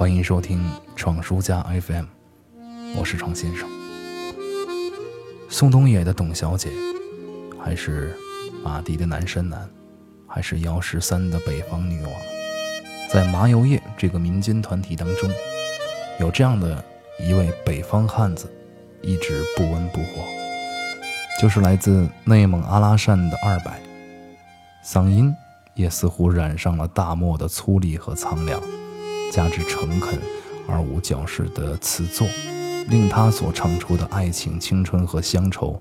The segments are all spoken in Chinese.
欢迎收听闯书家 FM，我是闯先生。宋冬野的董小姐，还是马迪的南山南，还是姚十三的北方女王？在麻油叶这个民间团体当中，有这样的一位北方汉子，一直不温不火，就是来自内蒙阿拉善的二百，嗓音。也似乎染上了大漠的粗粝和苍凉，加之诚恳而无矫饰的词作，令他所唱出的爱情、青春和乡愁，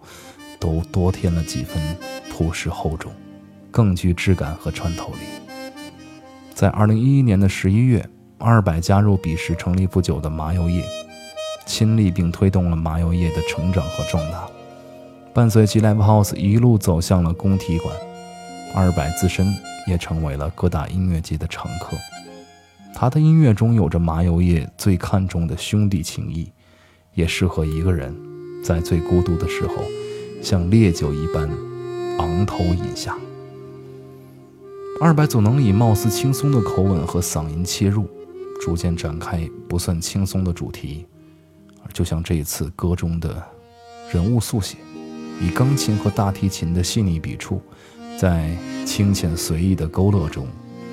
都多添了几分朴实厚重，更具质感和穿透力。在二零一一年的十一月，二百加入彼时成立不久的麻油叶，亲历并推动了麻油叶的成长和壮大，伴随其 Live House 一路走向了工体馆，二百自身。也成为了各大音乐节的常客。他的音乐中有着麻油叶最看重的兄弟情谊，也适合一个人在最孤独的时候，像烈酒一般昂头饮下。二百总能以貌似轻松的口吻和嗓音切入，逐渐展开不算轻松的主题，就像这一次歌中的人物速写，以钢琴和大提琴的细腻笔触。在清浅随意的勾勒中，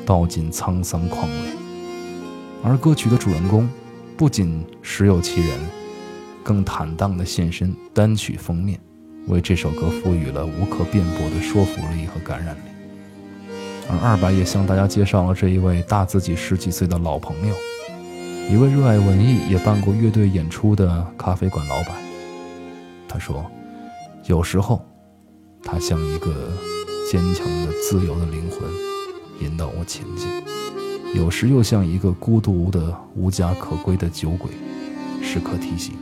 道尽沧桑旷伟。而歌曲的主人公，不仅实有其人，更坦荡地现身单曲封面，为这首歌赋予了无可辩驳的说服力和感染力。而二白也向大家介绍了这一位大自己十几岁的老朋友，一位热爱文艺、也办过乐队演出的咖啡馆老板。他说：“有时候，他像一个……”坚强的、自由的灵魂引导我前进，有时又像一个孤独的、无家可归的酒鬼，时刻提醒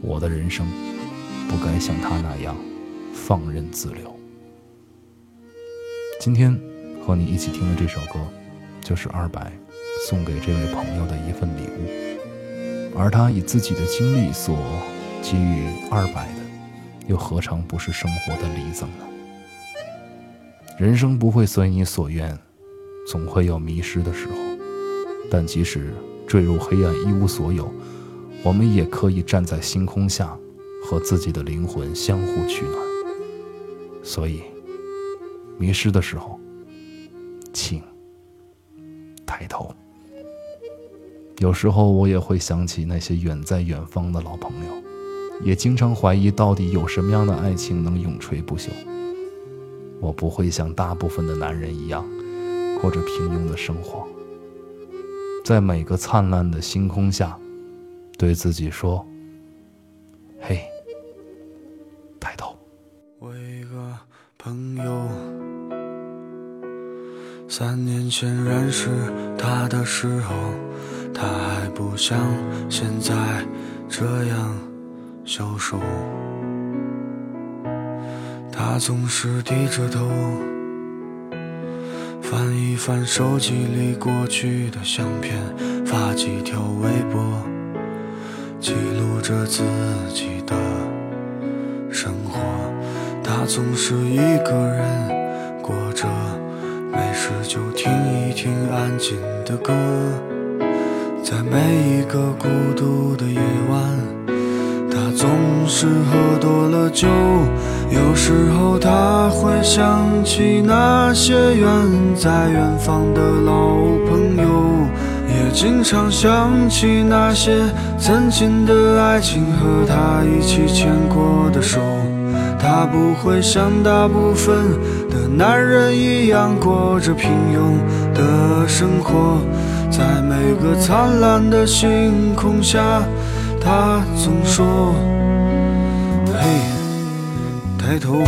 我的人生不该像他那样放任自流。今天和你一起听的这首歌，就是二百送给这位朋友的一份礼物，而他以自己的经历所给予二百的，又何尝不是生活的礼赠呢？人生不会随你所愿，总会有迷失的时候。但即使坠入黑暗一无所有，我们也可以站在星空下，和自己的灵魂相互取暖。所以，迷失的时候，请抬头。有时候我也会想起那些远在远方的老朋友，也经常怀疑，到底有什么样的爱情能永垂不朽。我不会像大部分的男人一样，过着平庸的生活。在每个灿烂的星空下，对自己说：“嘿，抬头。”我一个朋友，三年前认识他的时候，他还不像现在这样消瘦。他总是低着头，翻一翻手机里过去的相片，发几条微博，记录着自己的生活。他总是一个人过着，没事就听一听安静的歌，在每一个孤独的夜晚。他总是喝多了酒，有时候他想起那些远在远方的老朋友，也经常想起那些曾经的爱情和他一起牵过的手。他不会像大部分的男人一样过着平庸的生活，在每个灿烂的星空下。他总说：“嘿，抬头。”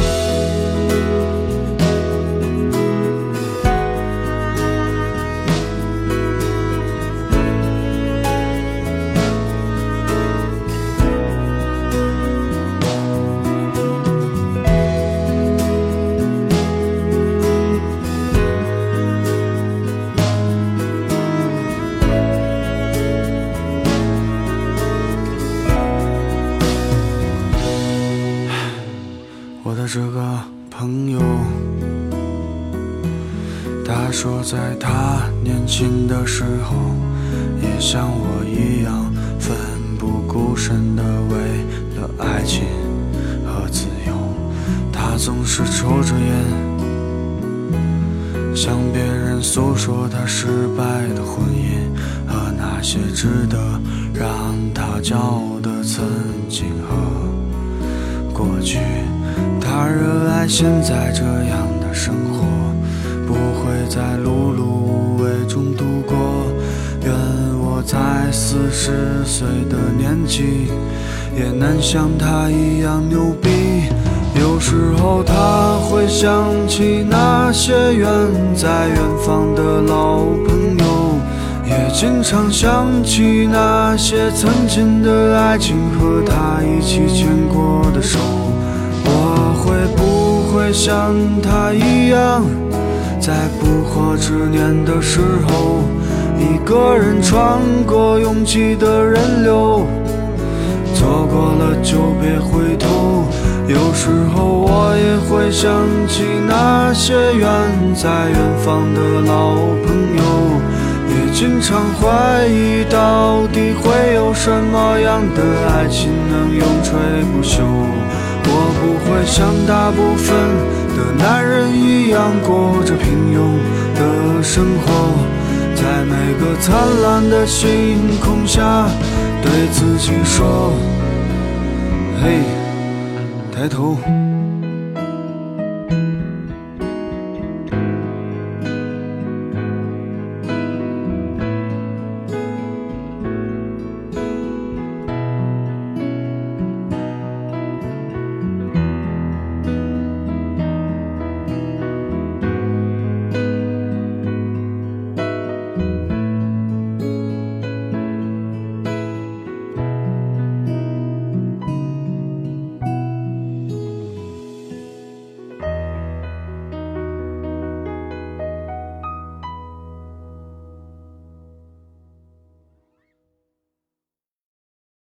我的这个朋友，他说在他年轻的时候，也像我一样奋不顾身的为了爱情和自由。他总是抽着烟，向别人诉说他失败的婚姻和那些值得让他骄傲的曾经和过去。他热爱现在这样的生活。不会在碌碌无为中度过。愿我在四十岁的年纪，也能像他一样牛逼。有时候他会想起那些远在远方的老朋友，也经常想起那些曾经的爱情和他一起牵过的手。会像他一样？在不惑之年的时候，一个人穿过拥挤的人流，错过了就别回头。有时候我也会想起那些远在远方的老朋友，也经常怀疑到底会有什么样的爱情能永垂不朽。我不会像大部分。的男人一样过着平庸的生活，在每个灿烂的星空下，对自己说：“嘿，抬头。”